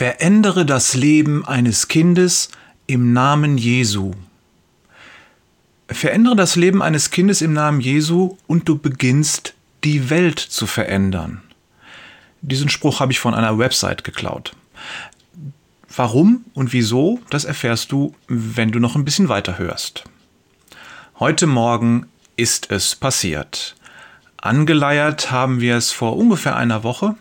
Verändere das Leben eines Kindes im Namen Jesu. Verändere das Leben eines Kindes im Namen Jesu und du beginnst die Welt zu verändern. Diesen Spruch habe ich von einer Website geklaut. Warum und wieso, das erfährst du, wenn du noch ein bisschen weiter hörst. Heute Morgen ist es passiert. Angeleiert haben wir es vor ungefähr einer Woche.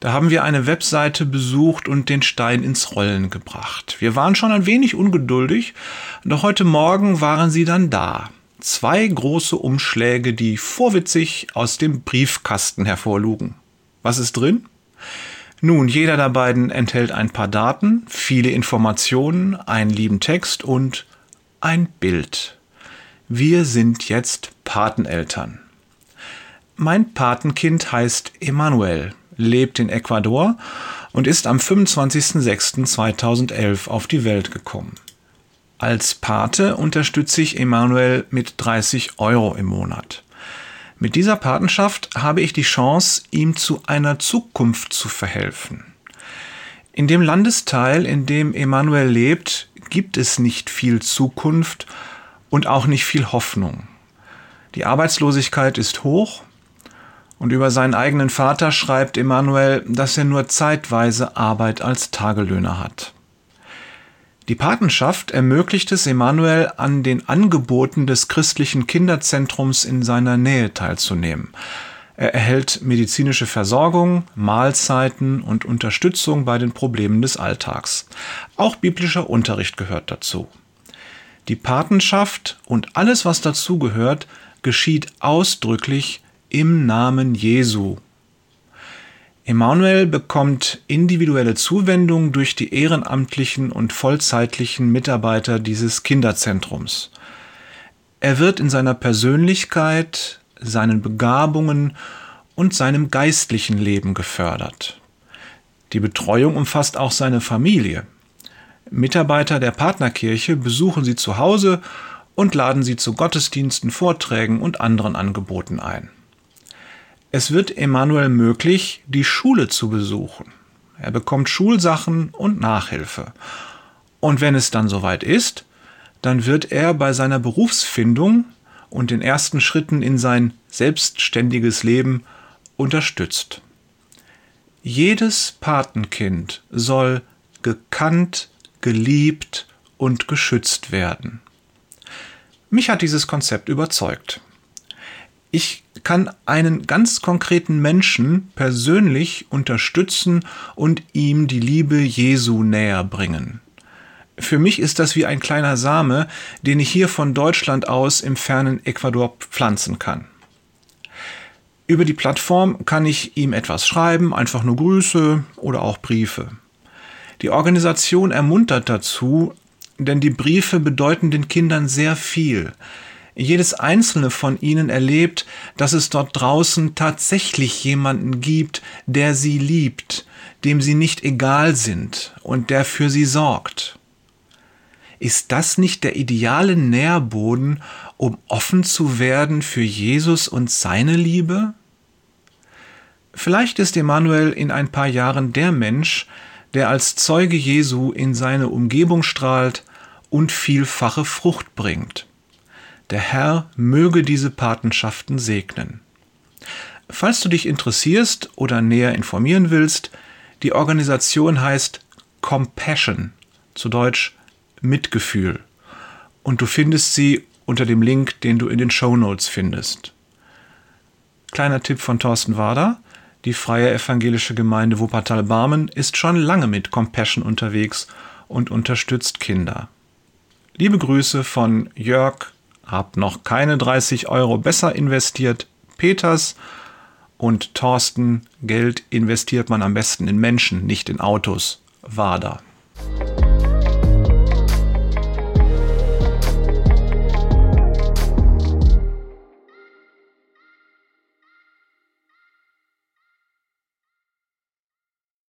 Da haben wir eine Webseite besucht und den Stein ins Rollen gebracht. Wir waren schon ein wenig ungeduldig, doch heute Morgen waren sie dann da. Zwei große Umschläge, die vorwitzig aus dem Briefkasten hervorlugen. Was ist drin? Nun, jeder der beiden enthält ein paar Daten, viele Informationen, einen lieben Text und ein Bild. Wir sind jetzt Pateneltern. Mein Patenkind heißt Emanuel, lebt in Ecuador und ist am 25.06.2011 auf die Welt gekommen. Als Pate unterstütze ich Emanuel mit 30 Euro im Monat. Mit dieser Patenschaft habe ich die Chance, ihm zu einer Zukunft zu verhelfen. In dem Landesteil, in dem Emanuel lebt, gibt es nicht viel Zukunft und auch nicht viel Hoffnung. Die Arbeitslosigkeit ist hoch, und über seinen eigenen Vater schreibt Emanuel, dass er nur zeitweise Arbeit als Tagelöhner hat. Die Patenschaft ermöglicht es Emanuel, an den Angeboten des christlichen Kinderzentrums in seiner Nähe teilzunehmen. Er erhält medizinische Versorgung, Mahlzeiten und Unterstützung bei den Problemen des Alltags. Auch biblischer Unterricht gehört dazu. Die Patenschaft und alles, was dazugehört, geschieht ausdrücklich im Namen Jesu. Emanuel bekommt individuelle Zuwendung durch die ehrenamtlichen und vollzeitlichen Mitarbeiter dieses Kinderzentrums. Er wird in seiner Persönlichkeit, seinen Begabungen und seinem geistlichen Leben gefördert. Die Betreuung umfasst auch seine Familie. Mitarbeiter der Partnerkirche besuchen sie zu Hause und laden sie zu Gottesdiensten, Vorträgen und anderen Angeboten ein. Es wird Emanuel möglich, die Schule zu besuchen. Er bekommt Schulsachen und Nachhilfe. Und wenn es dann soweit ist, dann wird er bei seiner Berufsfindung und den ersten Schritten in sein selbstständiges Leben unterstützt. Jedes Patenkind soll gekannt, geliebt und geschützt werden. Mich hat dieses Konzept überzeugt. Ich kann einen ganz konkreten Menschen persönlich unterstützen und ihm die Liebe Jesu näher bringen. Für mich ist das wie ein kleiner Same, den ich hier von Deutschland aus im fernen Ecuador pflanzen kann. Über die Plattform kann ich ihm etwas schreiben, einfach nur Grüße oder auch Briefe. Die Organisation ermuntert dazu, denn die Briefe bedeuten den Kindern sehr viel jedes einzelne von ihnen erlebt, dass es dort draußen tatsächlich jemanden gibt, der sie liebt, dem sie nicht egal sind und der für sie sorgt. Ist das nicht der ideale Nährboden, um offen zu werden für Jesus und seine Liebe? Vielleicht ist Emanuel in ein paar Jahren der Mensch, der als Zeuge Jesu in seine Umgebung strahlt und vielfache Frucht bringt. Der Herr möge diese Patenschaften segnen. Falls du dich interessierst oder näher informieren willst, die Organisation heißt Compassion, zu Deutsch Mitgefühl. Und du findest sie unter dem Link, den du in den Show Notes findest. Kleiner Tipp von Thorsten Wader. Die Freie Evangelische Gemeinde Wuppertal-Barmen ist schon lange mit Compassion unterwegs und unterstützt Kinder. Liebe Grüße von Jörg, habt noch keine 30 Euro besser investiert. Peters und Thorsten, Geld investiert man am besten in Menschen, nicht in Autos. Wader.